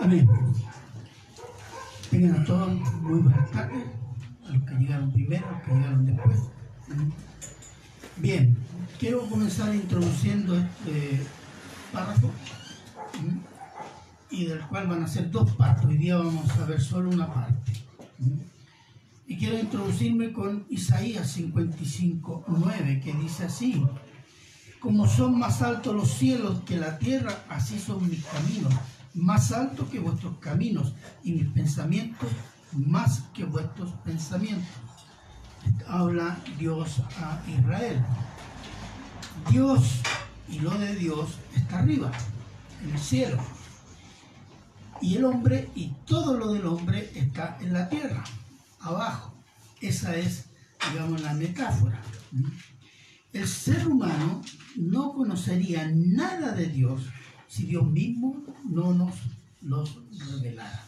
Amén. Tengan a todos muy buenas tardes, a los que llegaron primero, a los que llegaron después. Bien, quiero comenzar introduciendo este párrafo y del cual van a ser dos partes. Hoy día vamos a ver solo una parte. Y quiero introducirme con Isaías 55, 9, que dice así, como son más altos los cielos que la tierra, así son mis caminos, más altos que vuestros caminos, y mis pensamientos más que vuestros pensamientos. Habla Dios a Israel. Dios y lo de Dios está arriba, en el cielo. Y el hombre y todo lo del hombre está en la tierra abajo. Esa es, digamos, la metáfora. El ser humano no conocería nada de Dios si Dios mismo no nos los revelara.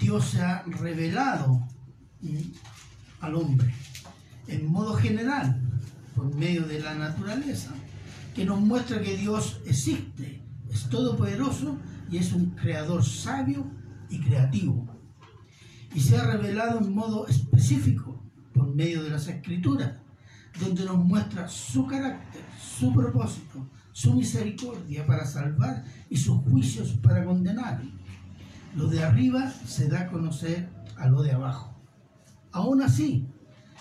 Dios se ha revelado al hombre en modo general, por medio de la naturaleza, que nos muestra que Dios existe, es todopoderoso y es un creador sabio y creativo y se ha revelado en modo específico por medio de las escrituras, donde nos muestra su carácter, su propósito, su misericordia para salvar y sus juicios para condenar. Lo de arriba se da a conocer a lo de abajo. Aún así,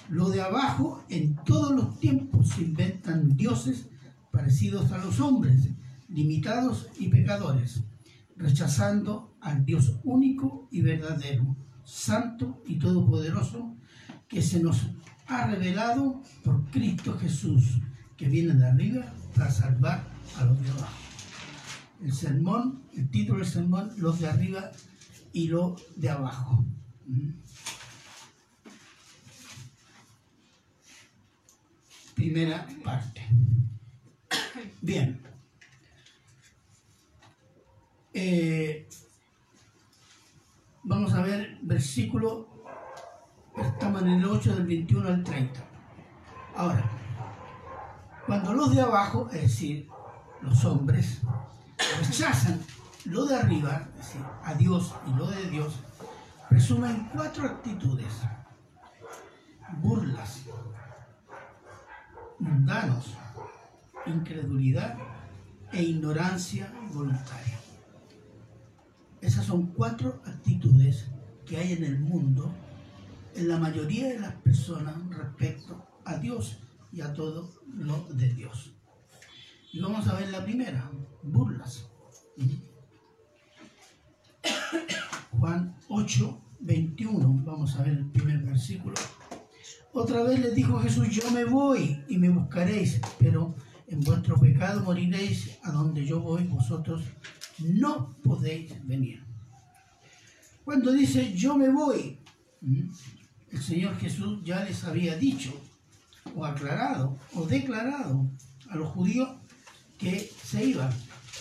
lo de abajo en todos los tiempos se inventan dioses parecidos a los hombres, limitados y pecadores, rechazando al Dios único y verdadero santo y todopoderoso que se nos ha revelado por Cristo Jesús, que viene de arriba para salvar a los de abajo. El sermón, el título del sermón, los de arriba y los de abajo. Primera parte. Bien. Eh, Vamos a ver versículo, estamos en el 8 del 21 al 30. Ahora, cuando los de abajo, es decir, los hombres, rechazan lo de arriba, es decir, a Dios y lo de Dios, presumen cuatro actitudes. Burlas, mundanos, incredulidad e ignorancia voluntaria. Esas son cuatro actitudes que hay en el mundo, en la mayoría de las personas respecto a Dios y a todo lo de Dios. Y vamos a ver la primera, burlas. Juan 8, 21, vamos a ver el primer versículo. Otra vez les dijo Jesús, yo me voy y me buscaréis, pero en vuestro pecado moriréis, a donde yo voy vosotros no podéis venir. Cuando dice yo me voy, el Señor Jesús ya les había dicho, o aclarado, o declarado a los judíos que se iban.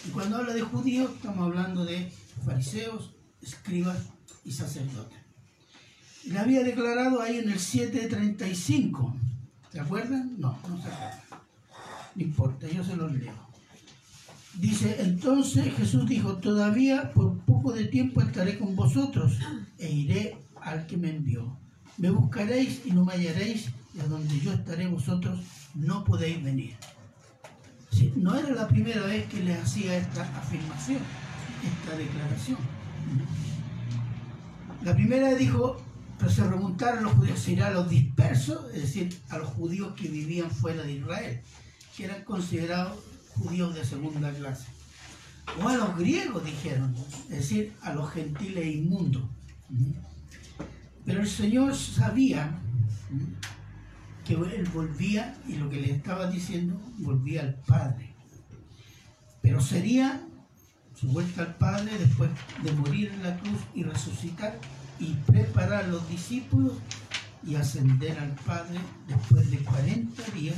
Y cuando habla de judíos, estamos hablando de fariseos, escribas y sacerdotes. Le había declarado ahí en el 735. ¿Se acuerdan? No, no se acuerdan. No importa, yo se los leo. Dice, entonces Jesús dijo, todavía por poco de tiempo estaré con vosotros e iré al que me envió. Me buscaréis y no me hallaréis, y a donde yo estaré vosotros no podéis venir. no era la primera vez que le hacía esta afirmación, esta declaración. La primera dijo, pero se preguntaron los judíos, ¿será a los dispersos? Es decir, a los judíos que vivían fuera de Israel, que eran considerados judíos de segunda clase. O a los griegos, dijeron, es decir, a los gentiles inmundos. Pero el Señor sabía que él volvía y lo que le estaba diciendo volvía al Padre. Pero sería su vuelta al Padre después de morir en la cruz y resucitar y preparar a los discípulos y ascender al Padre después de 40 días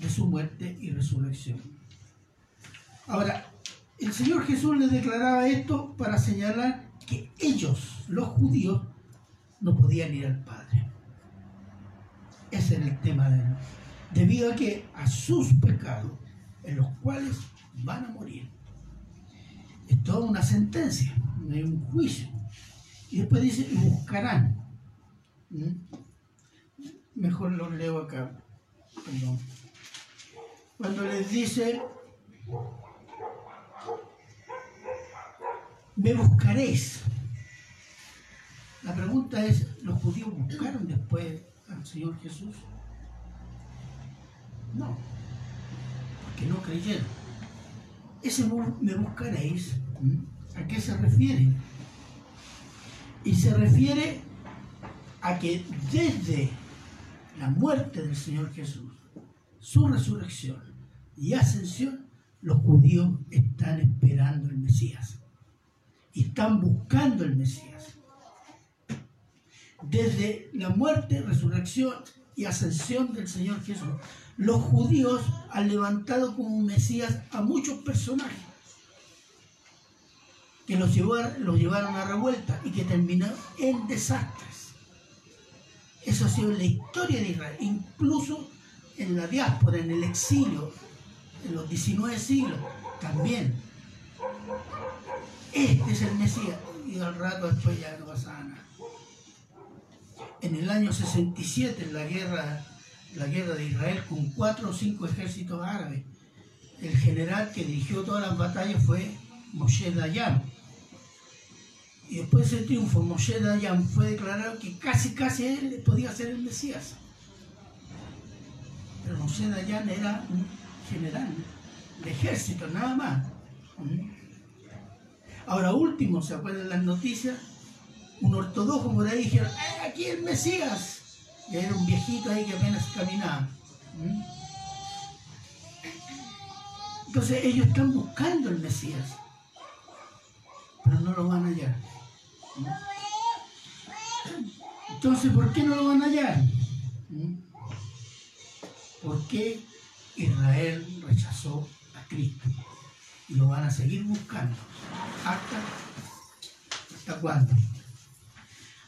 de su muerte y resurrección. Ahora, el Señor Jesús les declaraba esto para señalar que ellos, los judíos, no podían ir al Padre. Ese era el tema de él. Debido a que a sus pecados, en los cuales van a morir. Es toda una sentencia, un juicio. Y después dice, buscarán. ¿Mm? Mejor lo leo acá. Perdón. Cuando les dice, me buscaréis. La pregunta es, ¿los judíos buscaron después al Señor Jesús? No, porque no creyeron. Ese me buscaréis, ¿a qué se refiere? Y se refiere a que desde la muerte del Señor Jesús, su resurrección y ascensión, los judíos están esperando el Mesías. Están buscando el Mesías. Desde la muerte, resurrección y ascensión del Señor Jesús, los judíos han levantado como Mesías a muchos personajes que los llevaron, a revuelta y que terminaron en desastres. Eso ha sido la historia de Israel, incluso en la diáspora, en el exilio, en los 19 siglos, también. Este es el Mesías. Y al rato después ya no pasaba nada. En el año 67, en la guerra, la guerra de Israel, con cuatro o cinco ejércitos árabes, el general que dirigió todas las batallas fue Moshe Dayan. Y después de ese triunfo, Moshe Dayan fue declarado que casi, casi él podía ser el Mesías. Pero Moshe Dayan era un general de ejército, nada más. Ahora último, ¿se acuerdan las noticias? Un ortodoxo por ahí dijeron, ¡Eh, aquí el Mesías! Y era un viejito ahí que apenas caminaba. Entonces ellos están buscando el Mesías, pero no lo van a hallar. Entonces, ¿por qué no lo van a hallar? Porque Israel rechazó a Cristo y lo van a seguir buscando. ¿Hasta, hasta cuándo?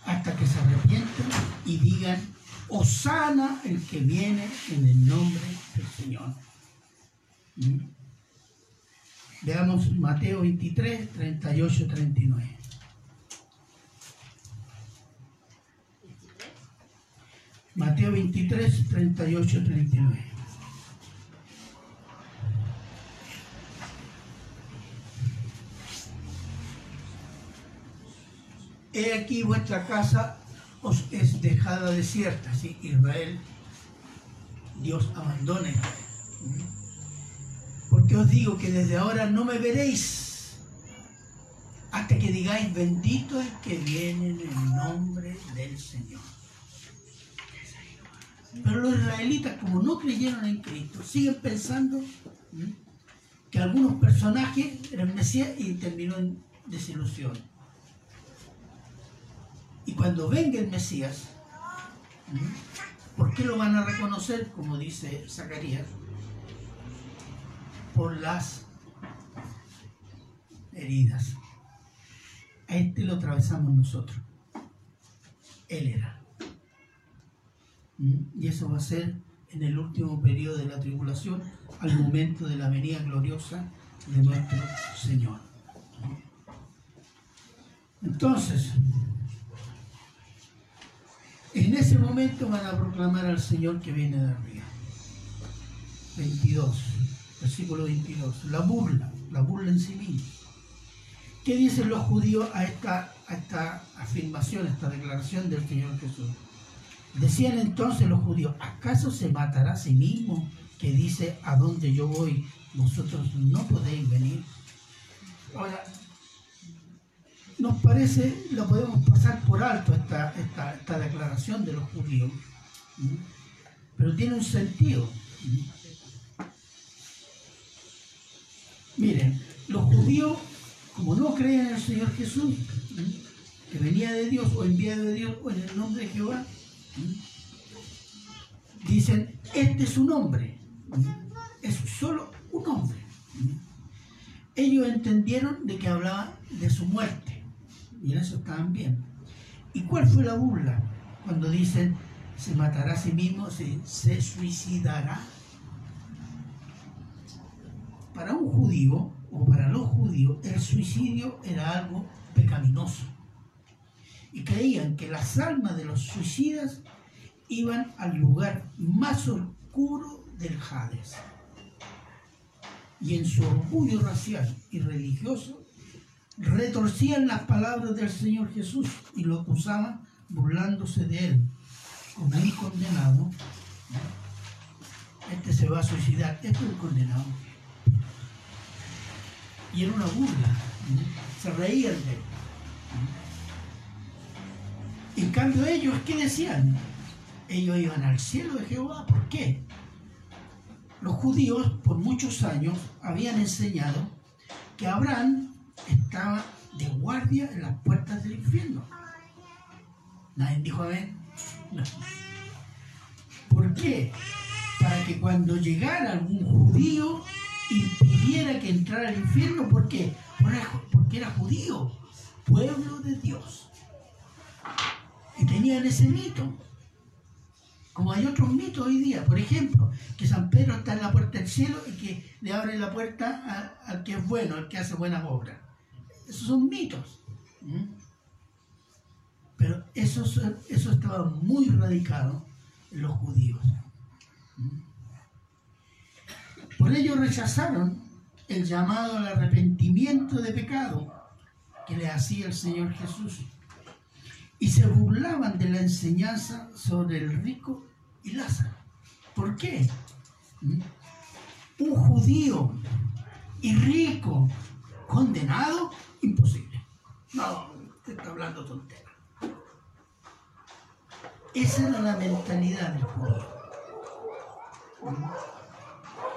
Hasta que se arrepientan y digan, Osana el que viene en el nombre del Señor. ¿Mm? Veamos Mateo 23, 38, 39. Mateo 23, 38, 39. He aquí vuestra casa os es dejada desierta. Si Israel, Dios abandone Israel. Porque os digo que desde ahora no me veréis hasta que digáis bendito el que viene en el nombre del Señor. Pero los israelitas, como no creyeron en Cristo, siguen pensando que algunos personajes eran Mesías y terminó en desilusión. Y cuando venga el Mesías, ¿por qué lo van a reconocer, como dice Zacarías? Por las heridas. A este lo atravesamos nosotros. Él era. Y eso va a ser en el último periodo de la tribulación, al momento de la venida gloriosa de nuestro Señor. Entonces, en ese momento van a proclamar al Señor que viene de arriba. 22, versículo 22. La burla, la burla en sí misma. ¿Qué dicen los judíos a esta, a esta afirmación, a esta declaración del Señor Jesús? Decían entonces los judíos, ¿acaso se matará a sí mismo que dice, a donde yo voy, vosotros no podéis venir? Ahora, nos parece, lo podemos pasar por alto esta, declaración de los judíos, pero tiene un sentido. Miren, los judíos, como no creen en el Señor Jesús, que venía de Dios o enviado de Dios o en el nombre de Jehová, dicen, este es un hombre, es solo un hombre. Ellos entendieron de que hablaba de su muerte y en eso estaban bien. ¿Y cuál fue la burla? Cuando dicen, se matará a sí mismo, se, suicidará. Para un judío, o para los judíos, el suicidio era algo pecaminoso. Y creían que las almas de los suicidas iban al lugar más oscuro del Hades. Y en su orgullo racial y religioso, retorcían las palabras del Señor Jesús y lo acusaban burlándose de él como un condenado. Este se va a suicidar, este es un condenado. Y era una burla, se reían de él. En cambio ellos, ¿qué decían? Ellos iban al cielo de Jehová. ¿Por qué? Los judíos por muchos años habían enseñado que Abraham estaba de guardia en las puertas del infierno. Nadie dijo amén. No. ¿Por qué? Para que cuando llegara algún judío impidiera que entrara al infierno, ¿por qué? Porque era judío, pueblo de Dios. Y tenían ese mito. Como hay otros mitos hoy día, por ejemplo, que San Pedro está en la puerta del cielo y que le abre la puerta al que es bueno, al que hace buenas obras. Esos son mitos. Pero eso, eso estaba muy radicado en los judíos. Por ello rechazaron el llamado al arrepentimiento de pecado que le hacía el Señor Jesús y se burlaban de la enseñanza sobre el rico y Lázaro. ¿Por qué? Un judío y rico condenado, imposible. No, usted está hablando tontera. Esa era la mentalidad del judío.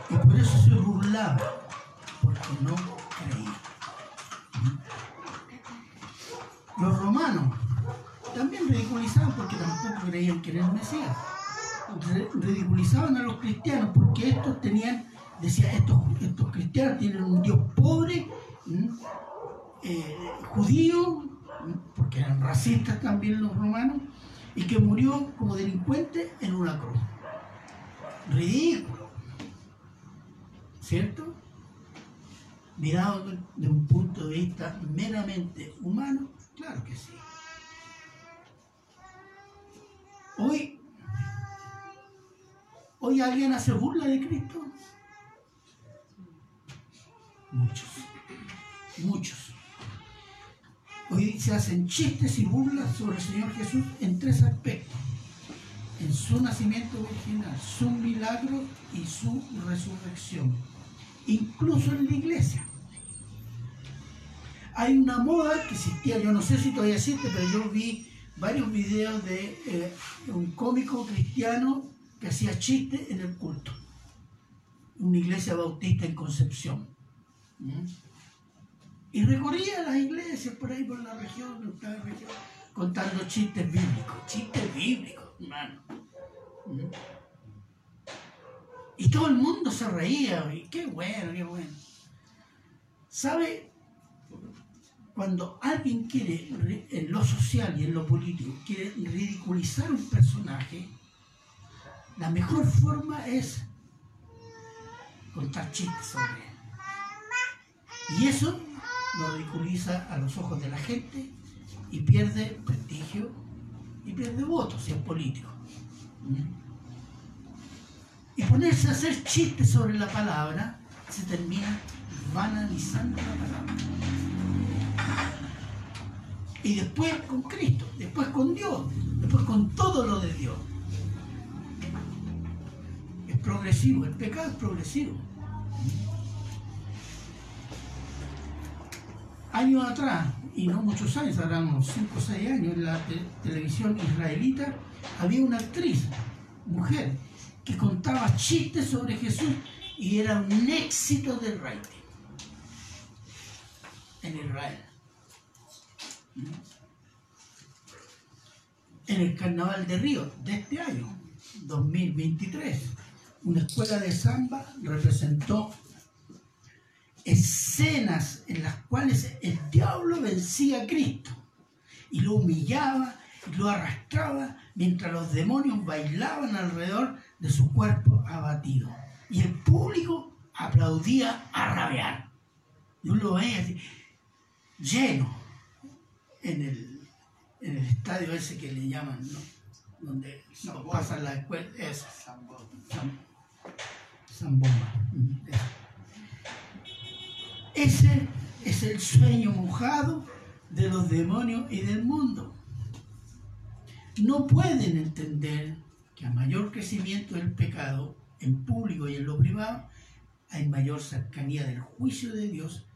Y por eso se burlaba, porque no creía. Los romanos también ridiculizaban porque tampoco creían que era el Mesías. Ridiculizaban a los cristianos porque estos tenían, decía, estos, estos cristianos tienen un Dios pobre, eh, judío, porque eran racistas también los romanos, y que murió como delincuente en una cruz. Ridículo. ¿Cierto? Mirado de un punto de vista meramente humano, claro que sí. Hoy, hoy alguien hace burla de Cristo. Muchos, muchos. Hoy se hacen chistes y burlas sobre el Señor Jesús en tres aspectos. En su nacimiento original, su milagro y su resurrección. Incluso en la iglesia. Hay una moda que existía, yo no sé si todavía existe, pero yo vi varios videos de eh, un cómico cristiano que hacía chistes en el culto. Una iglesia bautista en Concepción. ¿Mm? Y recorría las iglesias por ahí, por la región, región contando chistes bíblicos. Chistes bíblicos, hermano. ¿Mm? Y todo el mundo se reía. Qué bueno, qué bueno. ¿Sabe? cuando alguien quiere, en lo social y en lo político, quiere ridiculizar un personaje, la mejor forma es contar chistes sobre él. Y eso lo ridiculiza a los ojos de la gente y pierde prestigio y pierde votos si es político. Y ponerse a hacer chistes sobre la palabra se termina banalizando la palabra y después con Cristo, después con Dios, después con todo lo de Dios. Es progresivo, el pecado es progresivo. Años atrás, y no muchos años, ahora unos 5 o 6 años, en la televisión israelita había una actriz, mujer, que contaba chistes sobre Jesús y era un éxito del rating en Israel. En el Carnaval de Río de este año, 2023, una escuela de samba representó escenas en las cuales el diablo vencía a Cristo y lo humillaba y lo arrastraba mientras los demonios bailaban alrededor de su cuerpo abatido. Y el público aplaudía a rabiar. Y uno lo ve así, lleno en el, en el estadio ese que le llaman, ¿no? Donde no, pasan la escuela, es San, San Bomba. Ese es el sueño mojado de los demonios y del mundo. No pueden entender que a mayor crecimiento del pecado en público y en lo privado, hay mayor cercanía del juicio de Dios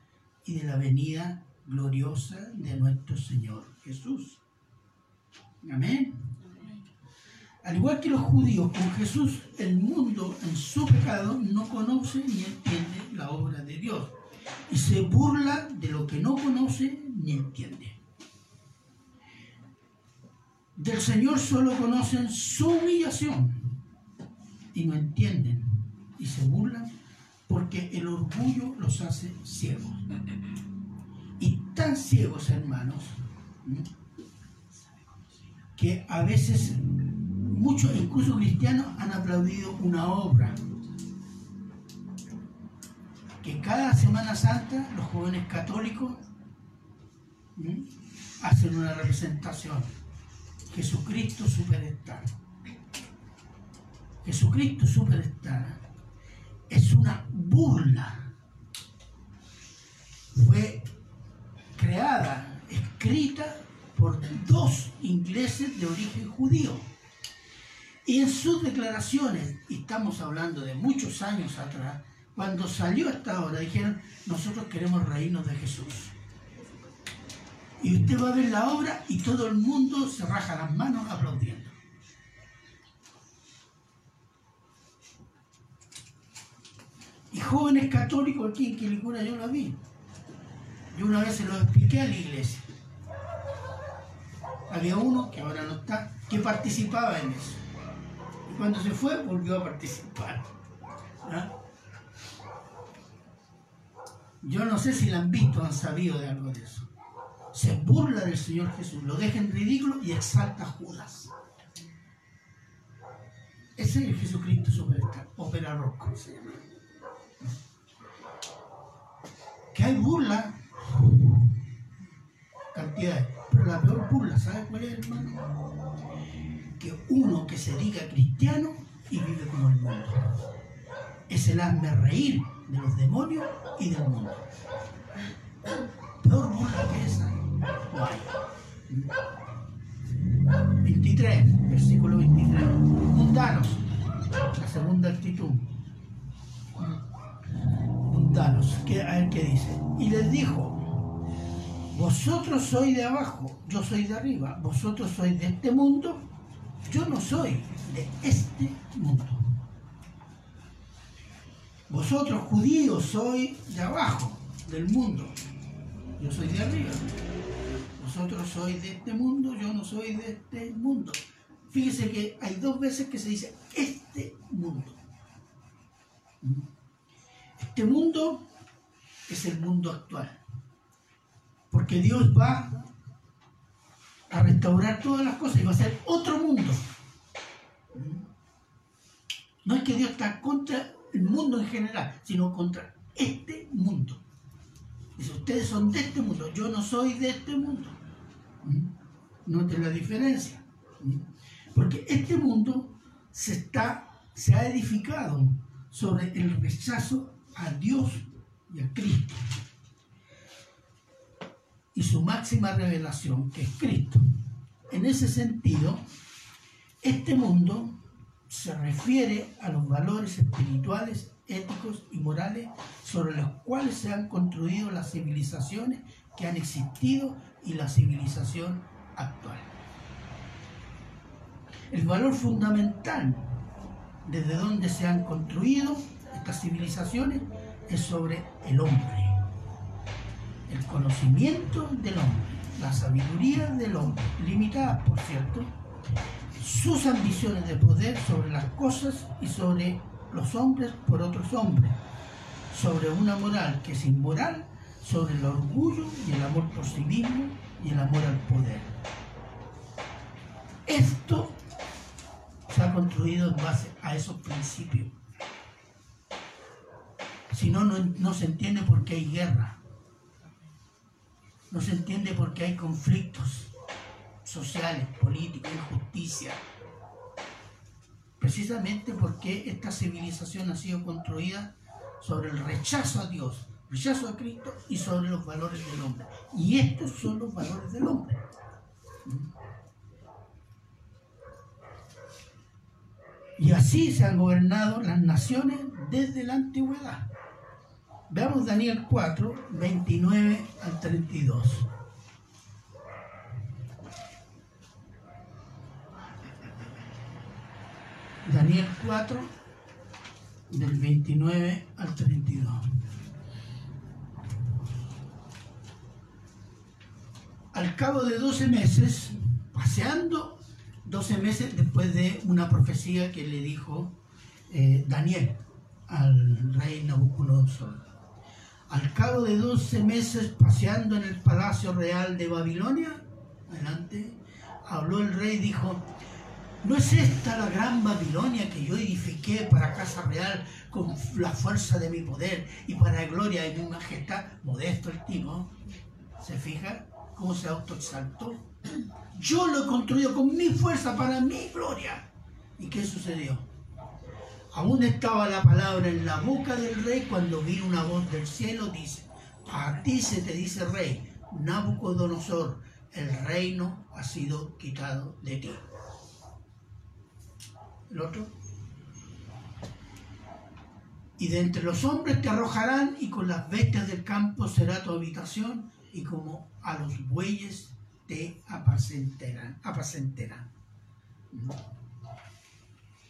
y de la venida gloriosa de nuestro Señor Jesús. Amén. Al igual que los judíos con Jesús, el mundo en su pecado no conoce ni entiende la obra de Dios y se burla de lo que no conoce ni entiende. Del Señor solo conocen su humillación y no entienden y se burlan porque el orgullo los hace ciegos. Y tan ciegos, hermanos, que a veces muchos, incluso cristianos, han aplaudido una obra. Que cada Semana Santa los jóvenes católicos hacen una representación. Jesucristo superstar. Jesucristo superstar es una burla. Fue creada, escrita por dos ingleses de origen judío. Y en sus declaraciones, y estamos hablando de muchos años atrás, cuando salió esta obra, dijeron, nosotros queremos reírnos de Jesús. Y usted va a ver la obra y todo el mundo se raja las manos aplaudiendo. Y jóvenes católicos aquí en Quilicura yo la vi. Yo una vez se lo expliqué a la iglesia. Había uno, que ahora no está, que participaba en eso. Y cuando se fue, volvió a participar. ¿Ah? Yo no sé si la han visto o han sabido de algo de eso. Se burla del Señor Jesús, lo deja en ridículo y exalta a Judas. Ese es el Jesucristo superstar, ópera rock. Que hay burla, cantidades, pero la peor burla, ¿sabes cuál es, hermano? Que uno que se diga cristiano y vive como el mundo. Es el hazme reír de los demonios y del mundo. Peor burla que esa, no hay. 23, versículo 23. Mundanos, la segunda actitud mundanos. A ver qué dice. Y les dijo, vosotros sois de abajo, yo soy de arriba, vosotros sois de este mundo, yo no soy de este mundo. Vosotros judíos sois de abajo, del mundo, yo soy de arriba. Vosotros sois de este mundo, yo no soy de este mundo. Fíjese que hay dos veces que se dice este mundo. Este mundo es el mundo actual. Porque Dios va a restaurar todas las cosas y va a ser otro mundo. No es que Dios está contra el mundo en general, sino contra este mundo. Dice, ustedes son de este mundo, yo no soy de este mundo. Noten la diferencia. Porque este mundo se, está, se ha edificado sobre el rechazo a Dios y a Cristo. Y su máxima revelación, que es Cristo. En ese sentido, este mundo se refiere a los valores espirituales, éticos y morales sobre los cuales se han construido las civilizaciones que han existido y la civilización actual. El valor fundamental desde donde se han construido estas civilizaciones es sobre el hombre. El conocimiento del hombre, la sabiduría del hombre, limitada por cierto, sus ambiciones de poder sobre las cosas y sobre los hombres por otros hombres, sobre una moral que es inmoral, sobre el orgullo y el amor por sí mismo y el amor al poder. Esto se ha construido en base a esos principios. Si no, no, se entiende por qué hay guerra. No se entiende por qué hay conflictos sociales, políticos, injusticia. Precisamente porque esta civilización ha sido construida sobre el rechazo a Dios, rechazo a Cristo y sobre los valores del hombre. Y estos son los valores del hombre. Y así se han gobernado las naciones desde la antigüedad. Veamos Daniel 4, 29 al 32. Daniel 4, del 29 al 32. Al cabo de 12 meses, paseando 12 meses después de una profecía que le dijo eh, Daniel al rey Nabucodonosor. Al cabo de 12 meses paseando en el palacio real de Babilonia, adelante, habló el rey y dijo, ¿no es esta la gran Babilonia que yo edifiqué para casa real con la fuerza de mi poder y para la gloria de mi majestad? Modesto el tipo, ¿se fija cómo se autoexaltó? Yo lo he construido con mi fuerza para mi gloria. ¿Y qué sucedió? Aún estaba la palabra en la boca del rey cuando vino una voz del cielo, dice, a ti se te dice rey, Nabucodonosor, el reino ha sido quitado de ti. El otro. Y de entre los hombres te arrojarán y con las bestias del campo será tu habitación y como a los bueyes te apacentarán. apacentarán.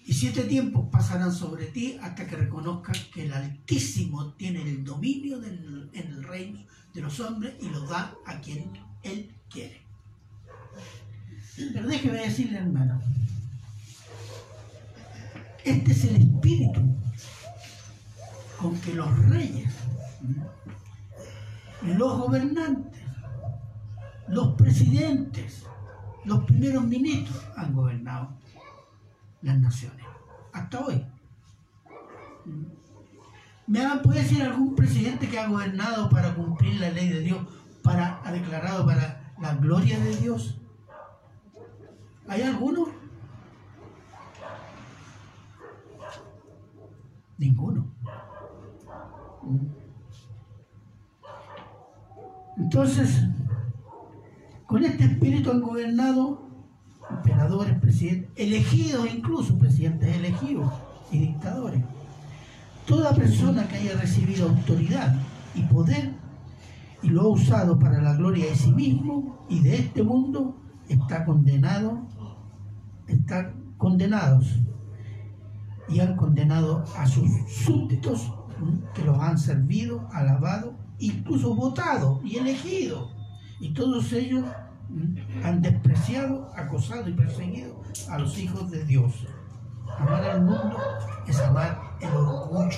Y siete tiempos pasarán sobre ti hasta que reconozcas que el Altísimo tiene el dominio en el reino de los hombres y lo da a quien Él quiere. Pero déjeme decirle, hermano, este es el espíritu con que los reyes, los gobernantes, los presidentes, los primeros ministros han gobernado las naciones, hasta hoy. ¿Me puede decir algún presidente que ha gobernado para cumplir la ley de Dios, para, ha declarado para la gloria de Dios? ¿Hay alguno? Ninguno. Entonces, con este espíritu han gobernado emperadores, presidentes, elegidos incluso, presidentes elegidos y dictadores. Toda persona que haya recibido autoridad y poder y lo ha usado para la gloria de sí mismo y de este mundo está condenado, está condenados y han condenado a sus súbditos que los han servido, alabado, incluso votado y elegido y todos ellos han despreciado, acosado y perseguido a los hijos de Dios. Amar al mundo es amar el orgullo.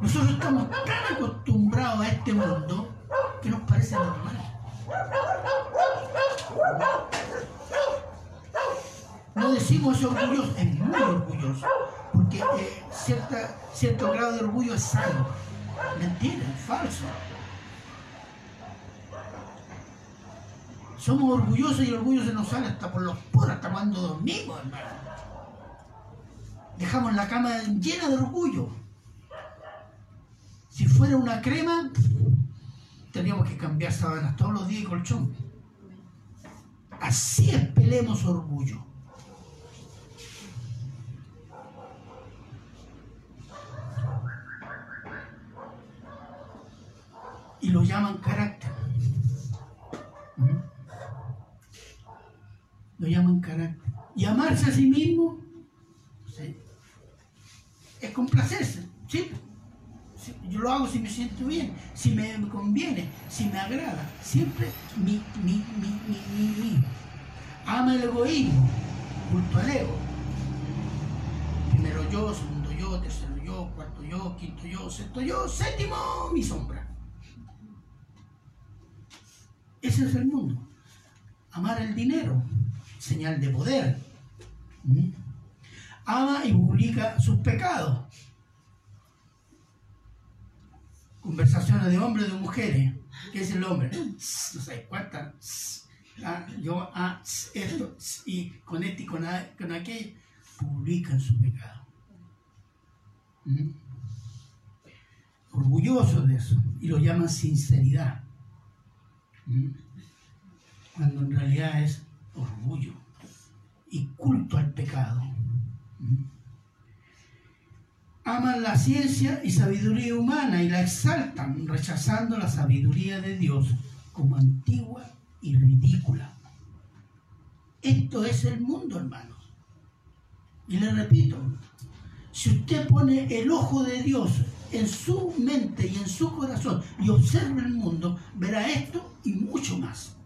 Nosotros estamos tan acostumbrados a este mundo que nos parece normal. No decimos es orgulloso, es muy orgulloso, porque eh, cierto grado de orgullo es sano. Mentira, es falso. Somos orgullosos y el orgullo se nos sale hasta por los poros, hasta cuando dormimos, hermano. Dejamos la cama llena de orgullo. Si fuera una crema, tendríamos que cambiar sábanas todos los días y colchón. Así espelemos orgullo. Y lo llaman carácter. ¿Mm? lo llaman carácter. Y amarse a sí mismo es complacerse. ¿sí? Yo lo hago si me siento bien, si me conviene, si me agrada. Siempre mi, mi, mi, mi, mi, mi. Ama el egoísmo, culto al ego. Primero yo, segundo yo, tercero yo, cuarto yo, quinto yo, sexto yo, séptimo mi sombra. Ese es el mundo. Amar el dinero, señal de poder. ¿Mm? Ama y publica sus pecados. conversaciones de hombres y de mujeres. ¿Qué es el hombre? No sé cuántas. Ah, yo, ah, esto, y con este y con, con aquello, publican su pecado. ¿Mm? Orgulloso de eso. Y lo llaman sinceridad. Cuando en realidad es orgullo y culto al pecado. Aman la ciencia y sabiduría humana y la exaltan, rechazando la sabiduría de Dios como antigua y ridícula. Esto es el mundo, hermanos. Y le repito, si usted pone el ojo de Dios en su mente y en su corazón y observa el mundo, verá esto y mucho más.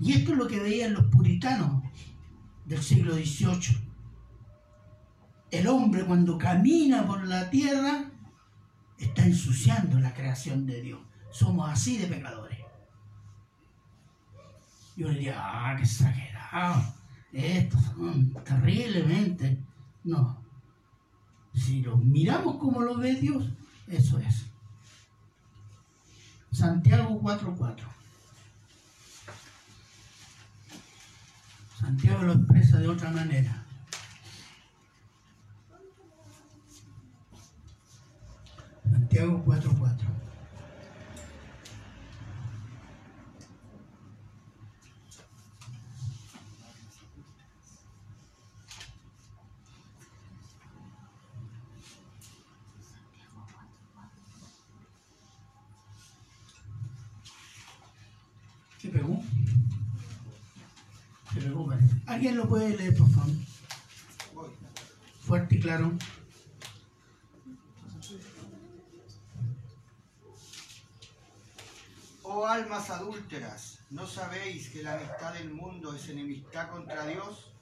Y esto es lo que veían los puritanos del siglo XVIII el hombre cuando camina por la tierra está ensuciando la creación de Dios. Somos así de pecadores. Yo diría, ah, qué exagerado. Estos son terriblemente. No. Si los miramos como lo ve Dios, eso es. Santiago 4.4. Santiago lo expresa de otra manera. Santiago 4.4. ¿Alguien lo puede leer, por favor? Fuerte y claro. Oh almas adúlteras, ¿no sabéis que la amistad del mundo es enemistad contra Dios?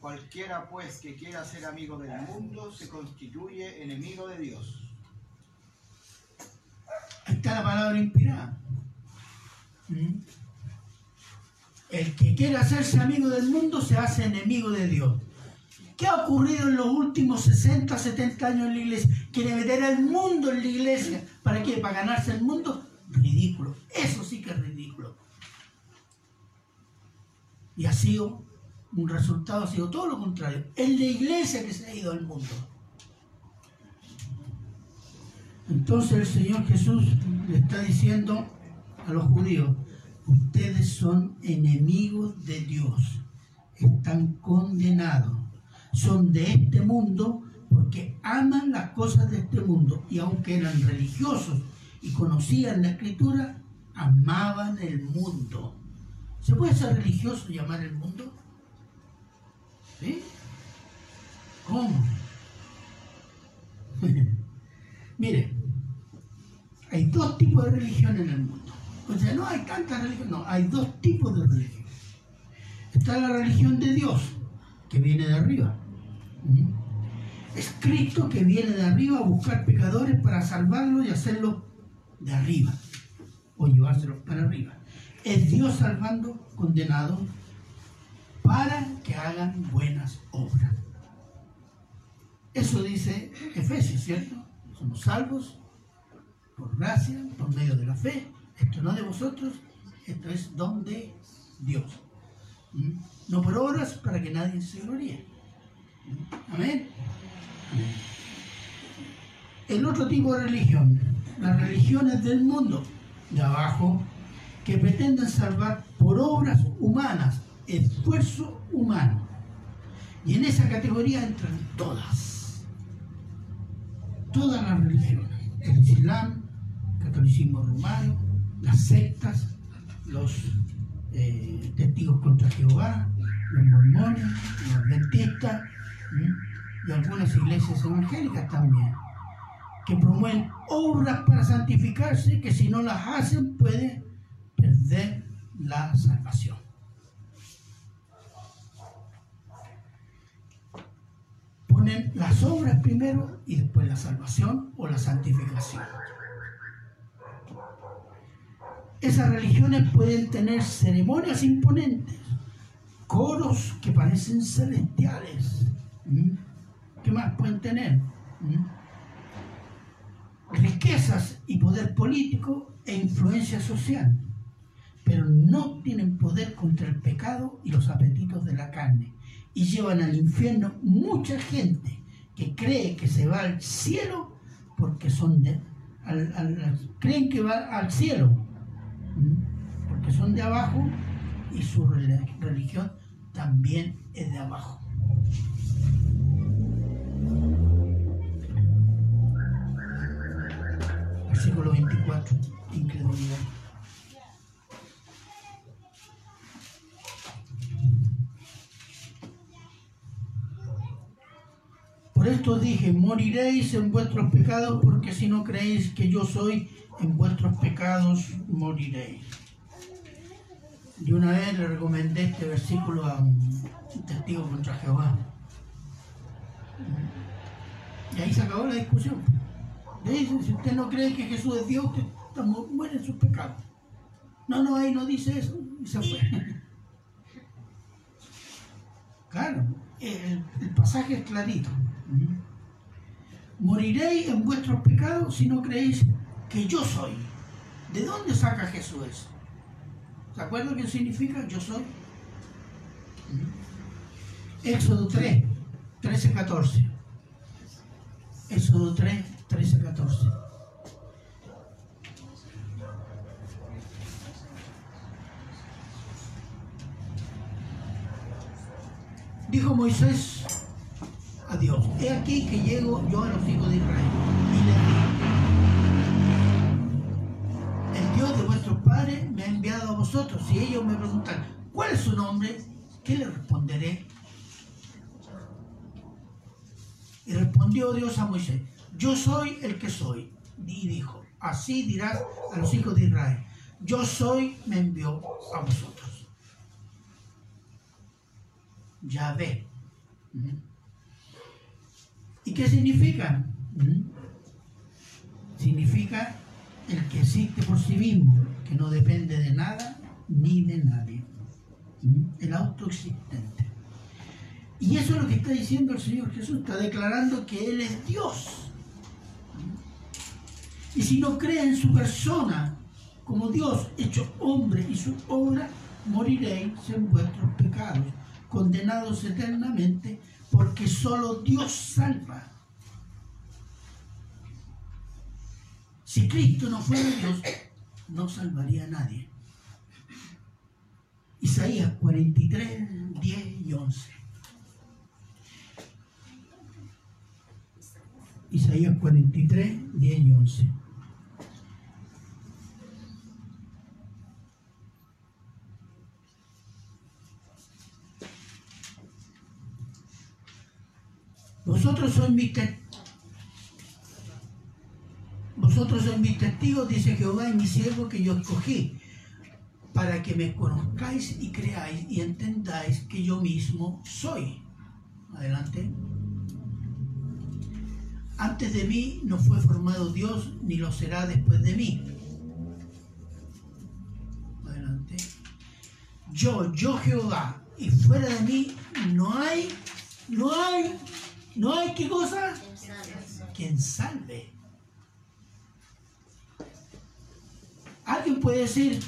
Cualquiera pues que quiera ser amigo del mundo se constituye enemigo de Dios. Ahí está la palabra inspirada. ¿Mm? El que quiera hacerse amigo del mundo se hace enemigo de Dios. ¿Qué ha ocurrido en los últimos 60, 70 años en la iglesia? Quiere meter al mundo en la iglesia. ¿Para qué? ¿Para ganarse el mundo? ridículo. Eso sí que es ridículo. Y ha sido, un resultado ha sido todo lo contrario. Es la iglesia que se ha ido al mundo. Entonces el Señor Jesús le está diciendo a los judíos, ustedes son enemigos de Dios, están condenados, son de este mundo porque aman las cosas de este mundo y aunque eran religiosos, y conocían la escritura, amaban el mundo. ¿Se puede ser religioso y amar el mundo? ¿Sí? ¿Cómo? Mire, hay dos tipos de religión en el mundo. O sea, no hay tantas religiones, no, hay dos tipos de religión. Está la religión de Dios, que viene de arriba. ¿Mm? Es Cristo que viene de arriba a buscar pecadores para salvarlos y hacerlos de arriba o llevárselos para arriba. Es Dios salvando condenados para que hagan buenas obras. Eso dice Efesios, ¿cierto? Somos salvos por gracia, por medio de la fe. Esto no de vosotros, esto es don de Dios. ¿Mm? No por obras para que nadie se gloríe. ¿Mm? Amén. Amén. El otro tipo de religión las religiones del mundo de abajo que pretenden salvar por obras humanas, esfuerzo humano. Y en esa categoría entran todas, todas las religiones, el Islam, el catolicismo romano, las sectas, los eh, testigos contra Jehová, los mormones, los adventistas y algunas iglesias evangélicas también que promueven obras para santificarse, que si no las hacen puede perder la salvación. Ponen las obras primero y después la salvación o la santificación. Esas religiones pueden tener ceremonias imponentes, coros que parecen celestiales. ¿Qué más pueden tener? Riquezas y poder político e influencia social, pero no tienen poder contra el pecado y los apetitos de la carne, y llevan al infierno mucha gente que cree que se va al cielo porque son de, creen que va al cielo, porque son de abajo y su religión también es de abajo. Versículo 24, incredulidad. Por esto dije, moriréis en vuestros pecados, porque si no creéis que yo soy, en vuestros pecados moriréis. Y una vez le recomendé este versículo a un testigo contra Jehová. Y ahí se acabó la discusión. Le dicen, si usted no cree que Jesús es Dios, usted muere en sus pecados. No, no, ahí no dice eso. Y se fue. Claro, el pasaje es clarito. Moriréis en vuestros pecados si no creéis que yo soy. ¿De dónde saca Jesús eso? ¿Se acuerdan qué significa yo soy? Éxodo 3, 13, 14. Éxodo 3, 13, 14. Dijo Moisés a Dios, he aquí que llego yo a los hijos de Israel enviado a vosotros. Si ellos me preguntan, ¿cuál es su nombre? ¿Qué le responderé? Y respondió Dios a Moisés, yo soy el que soy. Y dijo, así dirás a los hijos de Israel, yo soy, me envió a vosotros. Ya ve. ¿Y qué significa? ¿Mm? Significa el que existe por sí mismo, que no depende de nada ni de nadie. ¿Mm? El autoexistente. Y eso es lo que está diciendo el Señor Jesús, está declarando que Él es Dios. Y si no cree en su persona como Dios hecho hombre y su obra, moriréis en vuestros pecados, condenados eternamente porque solo Dios salva. Si Cristo no fuera Dios, no salvaría a nadie. Isaías 43, 10 y 11. Isaías 43, 10 y 11. Vosotros sois mis testigos. Vosotros sois mis testigos, dice Jehová, y mi siervo que yo escogí, para que me conozcáis y creáis y entendáis que yo mismo soy. Adelante. Antes de mí no fue formado Dios, ni lo será después de mí. Adelante. Yo, yo Jehová, y fuera de mí no hay, no hay no hay qué cosa? Quien salve. ¿Alguien puede decir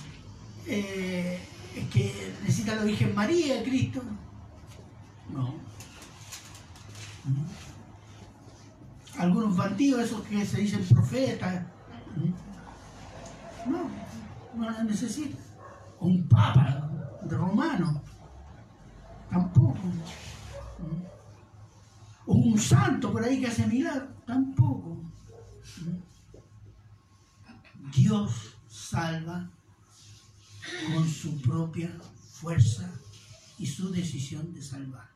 eh, que necesita la Virgen María, Cristo? No. Algunos bandidos, esos que se dicen profetas. No, no la necesita. Un papa de romano. Tampoco o un santo por ahí que hace milagros, tampoco. Dios salva con su propia fuerza y su decisión de salvar.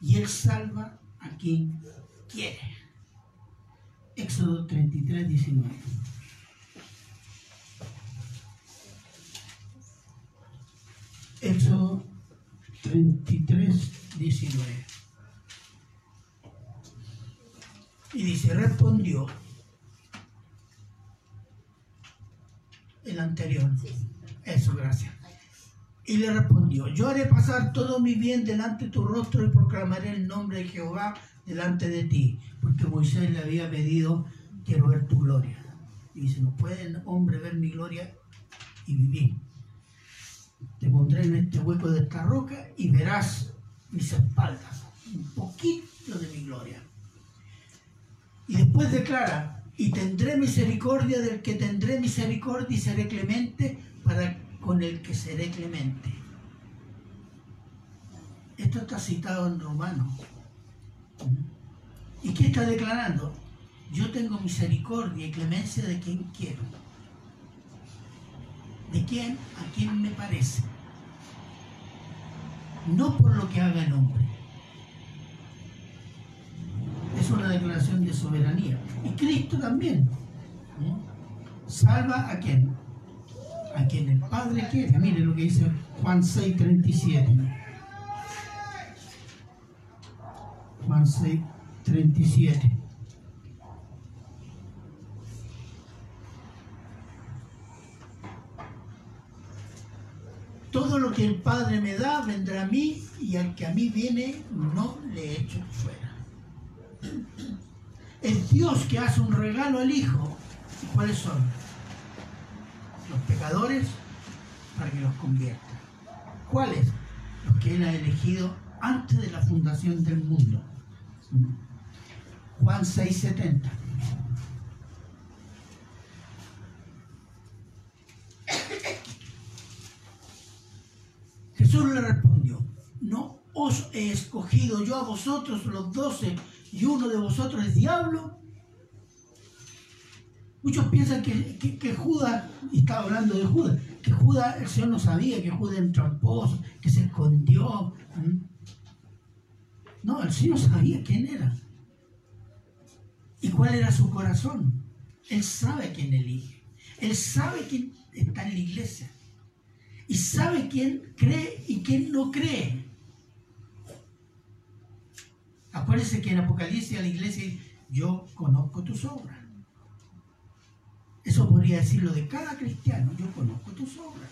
Y Él salva a quien quiere. Éxodo 33, 19. Éxodo 33, 19. Y dice, respondió el anterior. Eso, gracias. Y le respondió, yo haré pasar todo mi bien delante de tu rostro y proclamaré el nombre de Jehová delante de ti. Porque Moisés le había pedido quiero ver tu gloria. Y dice, no puede hombre ver mi gloria y vivir. Te pondré en este hueco de esta roca y verás mis espaldas, un poquito de mi gloria. Y después declara, y tendré misericordia del que tendré misericordia y seré clemente para con el que seré clemente. Esto está citado en Romanos. ¿Y qué está declarando? Yo tengo misericordia y clemencia de quien quiero. ¿De quién? A quien me parece. No por lo que haga el hombre. Es una declaración de soberanía. Y Cristo también. Salva a quien? A quien el Padre quiere. Mire lo que dice Juan 6, 37. Juan 6, 37. Todo lo que el Padre me da vendrá a mí y al que a mí viene no le echo fuera. Es Dios que hace un regalo al Hijo. ¿Y cuáles son? Los pecadores para que los convierta. ¿Cuáles? Los que Él ha elegido antes de la fundación del mundo. Juan 6:70. Jesús le respondió, no os he escogido yo a vosotros los doce y uno de vosotros es diablo. Muchos piensan que, Judas, y estaba hablando de Judas, que Judas, el Señor no sabía que Judas era un tramposo, que se escondió. No, el Señor sabía quién era. ¿Y cuál era su corazón? Él sabe quién elige. Él sabe quién está en la iglesia. Y sabe quién cree y quién no cree. Acuérdense que en Apocalipsis a la iglesia dice, yo conozco tus obras. Eso podría decirlo de cada cristiano. Yo conozco tus obras.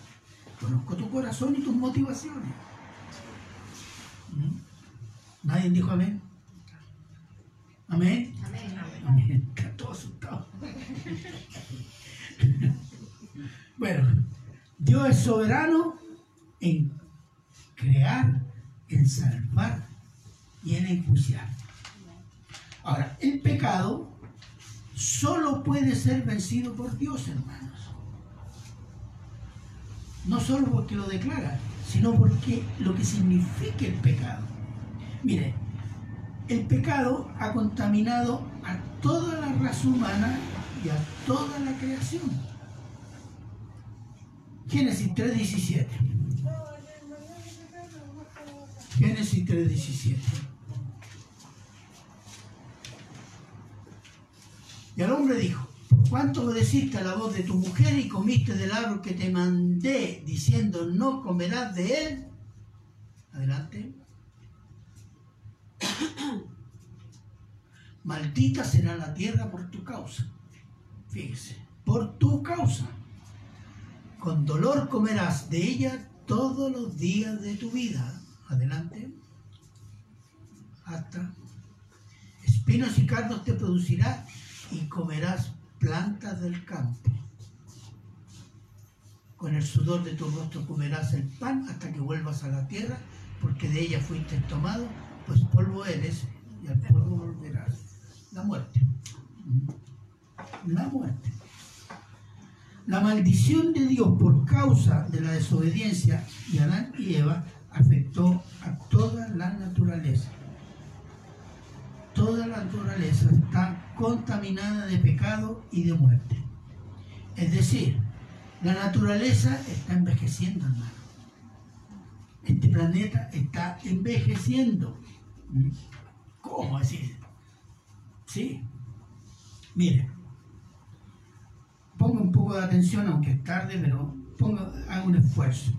Conozco tu corazón y tus motivaciones. ¿Mm? ¿Nadie dijo amén? ¿Amén? Amén. Amén. Está todo asustado. bueno, Dios es soberano en crear, en salvar y enjuiciar. Ahora, el pecado solo puede ser vencido por Dios, hermanos. No solo porque lo declara, sino porque lo que significa el pecado. Mire, el pecado ha contaminado a toda la raza humana y a toda la creación. Génesis 3.17. Génesis 3.17. Y el hombre dijo, ¿por cuánto obedeciste a la voz de tu mujer y comiste del árbol que te mandé diciendo no comerás de él? Adelante. Maldita será la tierra por tu causa. Fíjese, por tu causa. Con dolor comerás de ella todos los días de tu vida. Adelante. Hasta. Espinos y cardos te producirá y comerás plantas del campo. Con el sudor de tu rostro comerás el pan hasta que vuelvas a la tierra, porque de ella fuiste tomado pues polvo eres y al polvo volverás. La muerte. La muerte. La maldición de Dios por causa de la desobediencia de Adán y Eva afectó a toda la naturaleza. Toda la naturaleza está contaminada de pecado y de muerte. Es decir, la naturaleza está envejeciendo, hermano. Este planeta está envejeciendo. ¿Cómo así? Sí. Mire, ponga un poco de atención, aunque es tarde, pero ponga, haga un esfuerzo.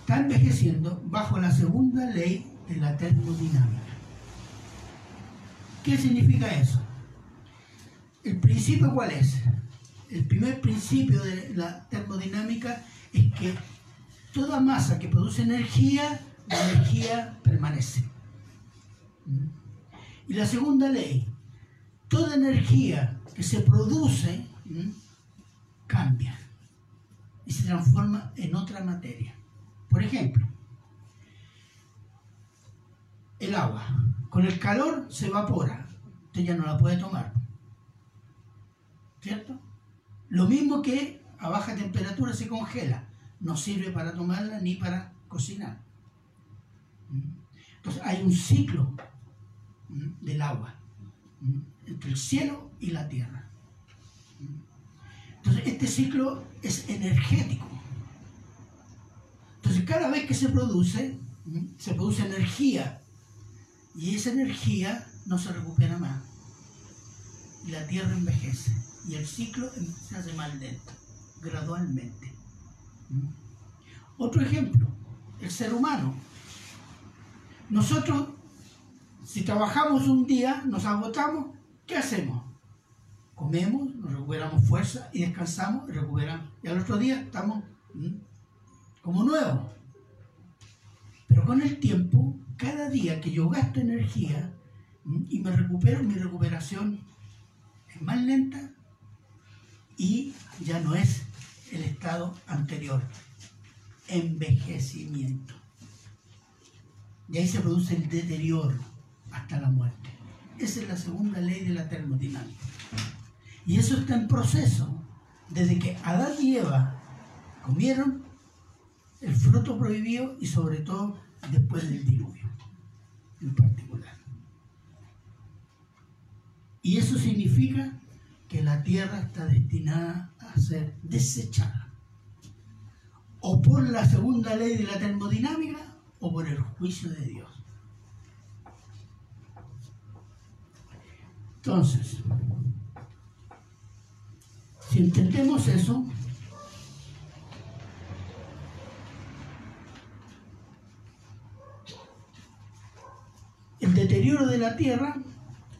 Está envejeciendo bajo la segunda ley de la termodinámica. ¿Qué significa eso? ¿El principio cuál es? El primer principio de la termodinámica es que toda masa que produce energía, la energía permanece. Y la segunda ley, toda energía que se produce cambia y se transforma en otra materia. Por ejemplo, el agua. Con el calor se evapora. Usted ya no la puede tomar. ¿Cierto? Lo mismo que a baja temperatura se congela. No sirve para tomarla ni para cocinar. Entonces hay un ciclo del agua entre el cielo y la tierra. Entonces este ciclo es energético. Entonces cada vez que se produce, se produce energía y esa energía no se recupera más. Y la tierra envejece. Y el ciclo se hace más lento, gradualmente. ¿Mm? Otro ejemplo, el ser humano. Nosotros, si trabajamos un día, nos agotamos, ¿qué hacemos? Comemos, nos recuperamos fuerza y descansamos y recuperamos. Y al otro día estamos como nuevos. Pero con el tiempo cada día que yo gasto energía y me recupero, mi recuperación es más lenta y ya no es el estado anterior, envejecimiento. Y ahí se produce el deterioro hasta la muerte. Esa es la segunda ley de la termodinámica. Y eso está en proceso desde que Adán y Eva comieron el fruto prohibido y sobre todo después del diluvio en particular. Y eso significa que la tierra está destinada a ser desechada. O por la segunda ley de la termodinámica o por el juicio de Dios. Entonces, si entendemos eso, el deterioro de la tierra,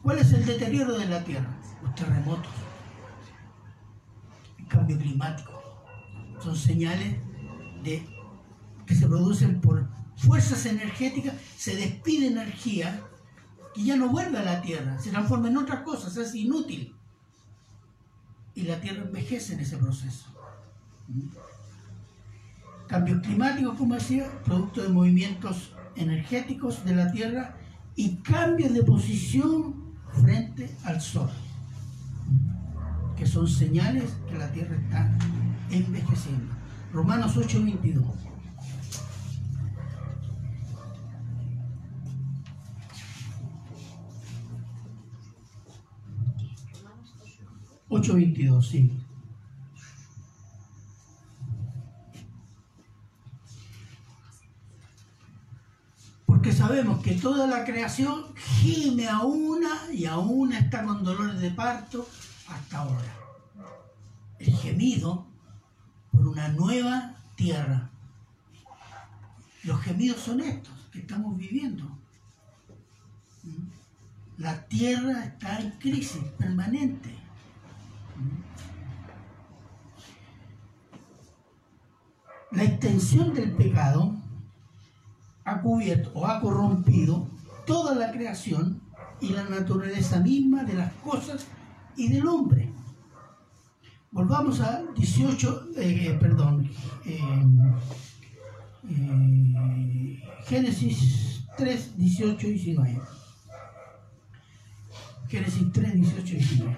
¿cuál es el deterioro de la tierra? Los terremotos, el cambio climático. Son señales de que se producen por fuerzas energéticas, se despide energía y ya no vuelve a la tierra, se transforma en otras cosas, es inútil. Y la tierra envejece en ese proceso. Cambios climáticos, como decía, producto de movimientos energéticos de la tierra y cambia de posición frente al sol, que son señales que la tierra está envejeciendo. Romanos 8:22. Ocho veintidós, sí. Sabemos que toda la creación gime a una y a una está con dolores de parto hasta ahora. El gemido por una nueva tierra. Los gemidos son estos que estamos viviendo. ¿Mm? La tierra está en crisis permanente. ¿Mm? La extensión del pecado ha cubierto o ha corrompido toda la creación y la naturaleza misma de las cosas y del hombre. Volvamos a 18, eh, perdón, eh, eh, Génesis 3, 18 y 19. Génesis 3, 18 y 19.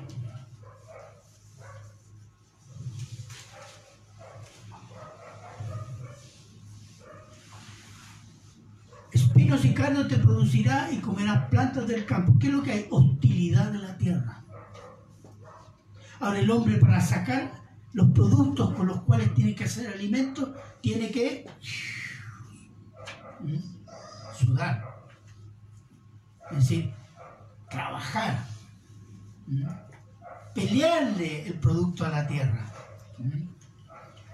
Y carne te producirá y comerás plantas del campo. ¿Qué es lo que hay? Hostilidad de la tierra. Ahora el hombre para sacar los productos con los cuales tiene que hacer alimento, tiene que sudar. Es decir, trabajar. Pelearle el producto a la tierra.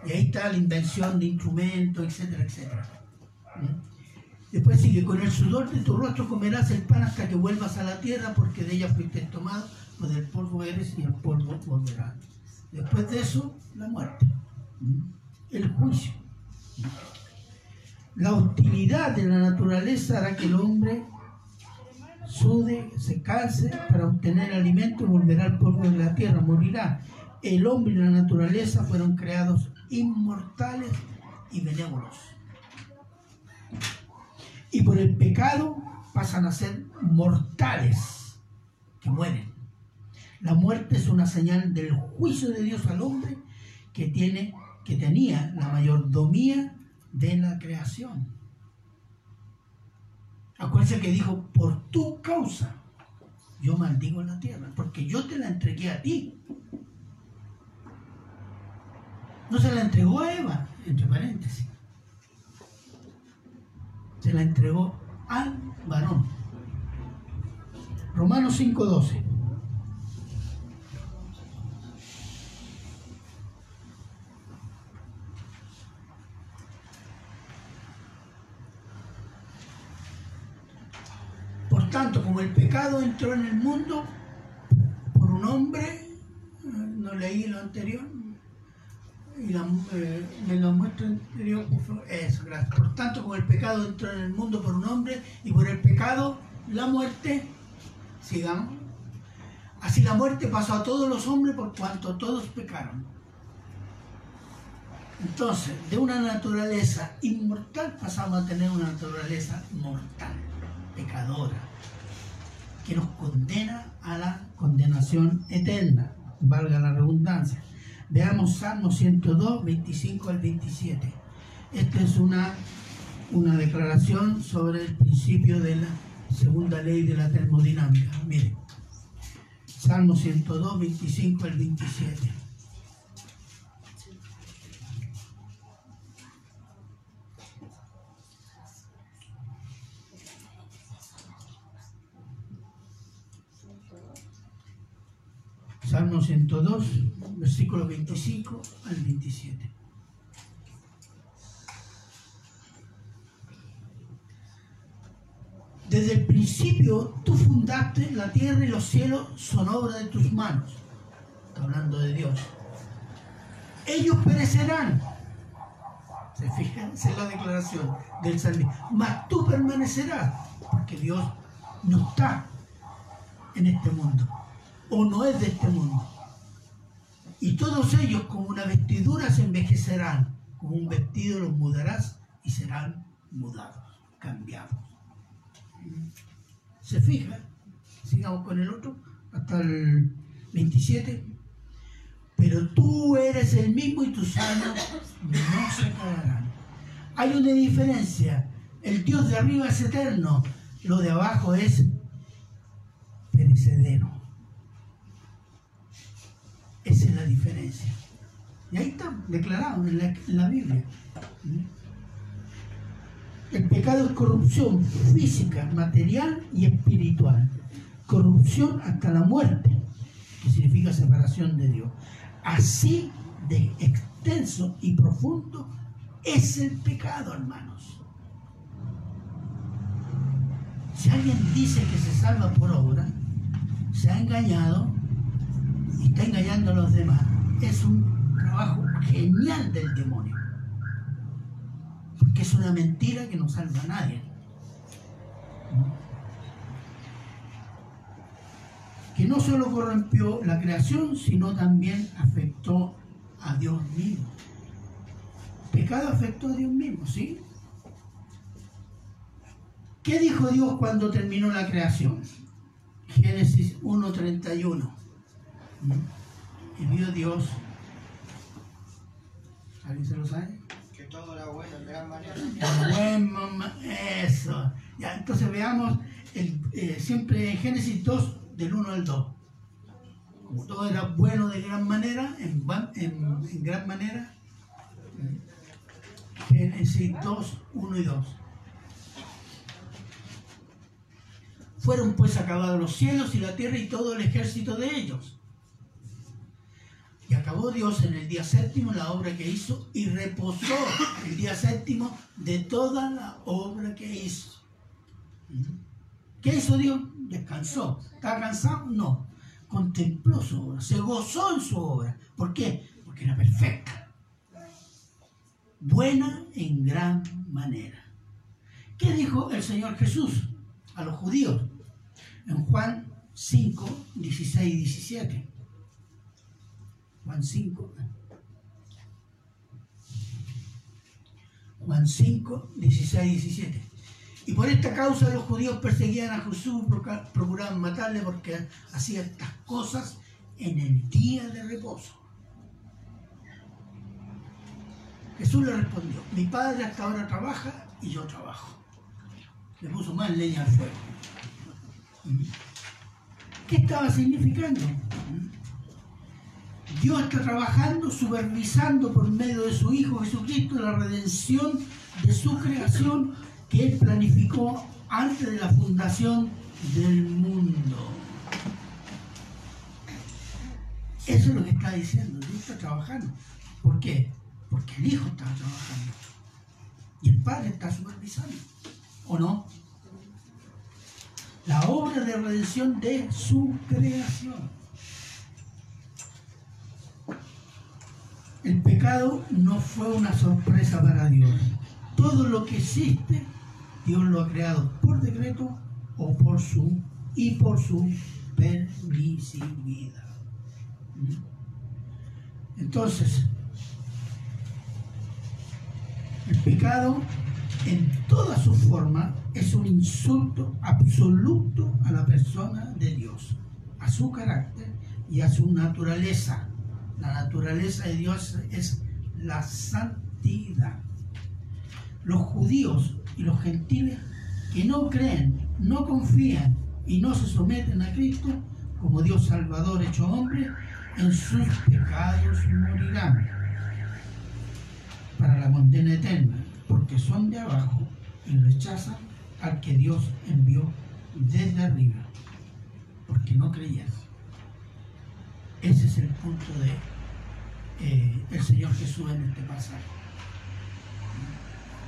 Y ahí está la invención de instrumentos, etcétera, etcétera. Después sigue, con el sudor de tu rostro comerás el pan hasta que vuelvas a la tierra, porque de ella fuiste tomado, pues del polvo eres y el polvo volverás. Después de eso, la muerte, el juicio. La hostilidad de la naturaleza hará que el hombre sude, se canse para obtener alimento y volverá al polvo de la tierra, morirá. El hombre y la naturaleza fueron creados inmortales y benévolos. Y por el pecado pasan a ser mortales, que mueren. La muerte es una señal del juicio de Dios al hombre que, tiene, que tenía la mayordomía de la creación. Acuérdense que dijo, por tu causa, yo maldigo la tierra, porque yo te la entregué a ti. No se la entregó a Eva, entre paréntesis. Se la entregó al varón. Romanos 5:12. Por tanto, como el pecado entró en el mundo por un hombre, no leí lo anterior, y la, eh, me lo por favor. Eso, gracias. Por tanto, como el pecado entró en el mundo por un hombre, y por el pecado la muerte, sigamos. Así la muerte pasó a todos los hombres por cuanto todos pecaron. Entonces, de una naturaleza inmortal pasamos a tener una naturaleza mortal, pecadora, que nos condena a la condenación eterna, valga la redundancia. Veamos Salmo 102, 25 al 27. Esta es una, una declaración sobre el principio de la segunda ley de la termodinámica. Miren, Salmo 102, 25 al 27. Salmo 102, versículo 25 al 27. Desde el principio tú fundaste la tierra y los cielos son obra de tus manos. Está hablando de Dios. Ellos perecerán. Se fijan, esa es la declaración del salmista. Mas tú permanecerás, porque Dios no está en este mundo, o no es de este mundo. Y todos ellos como una vestidura se envejecerán, como un vestido los mudarás y serán mudados, cambiados. ¿Se fija? Sigamos con el otro, hasta el 27. Pero tú eres el mismo y tus años no se acabarán. Hay una diferencia. El Dios de arriba es eterno, lo de abajo es perecedero. La diferencia. Y ahí está declarado en la, en la Biblia. El pecado es corrupción física, material y espiritual. Corrupción hasta la muerte, que significa separación de Dios. Así de extenso y profundo es el pecado, hermanos. Si alguien dice que se salva por obra, se ha engañado y está engañando a los demás. Es un trabajo genial del demonio. Porque es una mentira que no salva a nadie. Que no solo corrompió la creación, sino también afectó a Dios mismo. Pecado afectó a Dios mismo, ¿sí? ¿Qué dijo Dios cuando terminó la creación? Génesis 1.31. Y vio Dios. ¿Alguien se lo sabe? Que todo era bueno en gran manera. Buen mamá, eso. Ya, entonces veamos el, eh, siempre en Génesis 2, del 1 al 2. Como todo era bueno de gran manera, en, en- en gran manera. Génesis 2, 1 y 2. Fueron pues acabados los cielos y la tierra y todo el ejército de ellos. Y acabó Dios en el día séptimo la obra que hizo y reposó el día séptimo de toda la obra que hizo. ¿Qué hizo Dios? Descansó. ¿Está cansado? No. Contempló su obra, se gozó en su obra. ¿Por qué? Porque era perfecta. Buena en gran manera. ¿Qué dijo el Señor Jesús a los judíos? En Juan 5, 16 y 17. Juan 5. Juan 5, 16 y 17. Y por esta causa los judíos perseguían a Jesús, procuraban matarle porque hacía estas cosas en el día de reposo. Jesús le respondió, mi padre hasta ahora trabaja y yo trabajo. Le puso más leña al fuego. ¿Qué estaba significando? Dios está trabajando, supervisando por medio de su Hijo Jesucristo la redención de su creación que Él planificó antes de la fundación del mundo. Eso es lo que está diciendo, Dios está trabajando. ¿Por qué? Porque el Hijo está trabajando y el Padre está supervisando, ¿o no? La obra de redención de su creación. El pecado no fue una sorpresa para Dios. Todo lo que existe, Dios lo ha creado por decreto o por su y por su permisividad. Entonces, el pecado en toda su forma es un insulto absoluto a la persona de Dios, a su carácter y a su naturaleza. La naturaleza de Dios es la santidad. Los judíos y los gentiles que no creen, no confían y no se someten a Cristo como Dios Salvador hecho hombre, en sus pecados morirán para la condena eterna, porque son de abajo y rechazan al que Dios envió desde arriba, porque no creían. Ese es el punto de eh, el Señor Jesús en este pasaje.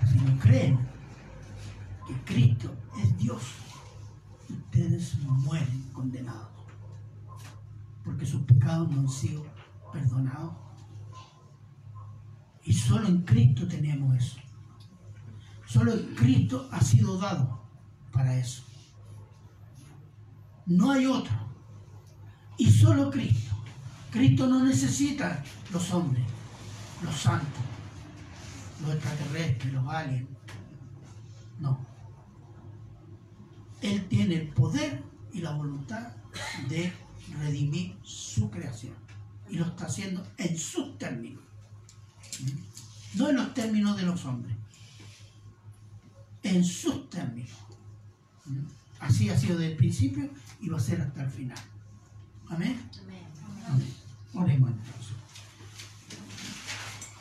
Si no creen que Cristo es Dios, ustedes mueren condenados porque sus pecados no han sido perdonados. Y solo en Cristo tenemos eso. Solo en Cristo ha sido dado para eso. No hay otro. Y solo Cristo. Cristo no necesita los hombres, los santos, los extraterrestres, los aliens. No. Él tiene el poder y la voluntad de redimir su creación. Y lo está haciendo en sus términos. No en los términos de los hombres. En sus términos. Así ha sido desde el principio y va a ser hasta el final. Amén. Oremos.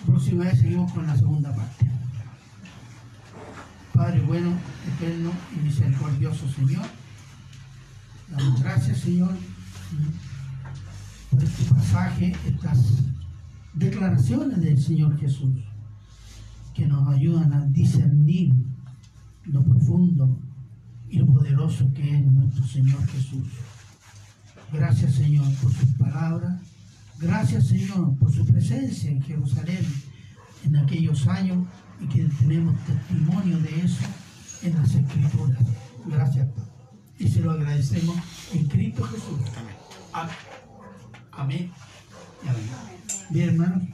La próxima vez seguimos con la segunda parte. Padre bueno, eterno y misericordioso Señor. Damos gracias, Señor por este pasaje, estas declaraciones del Señor Jesús, que nos ayudan a discernir lo profundo y lo poderoso que es nuestro Señor Jesús. Gracias Señor por sus palabras. Gracias Señor por su presencia en Jerusalén en aquellos años y que tenemos testimonio de eso en las Escrituras. Gracias Y se lo agradecemos en Cristo Jesús. Amén. Amén. Bien, hermano.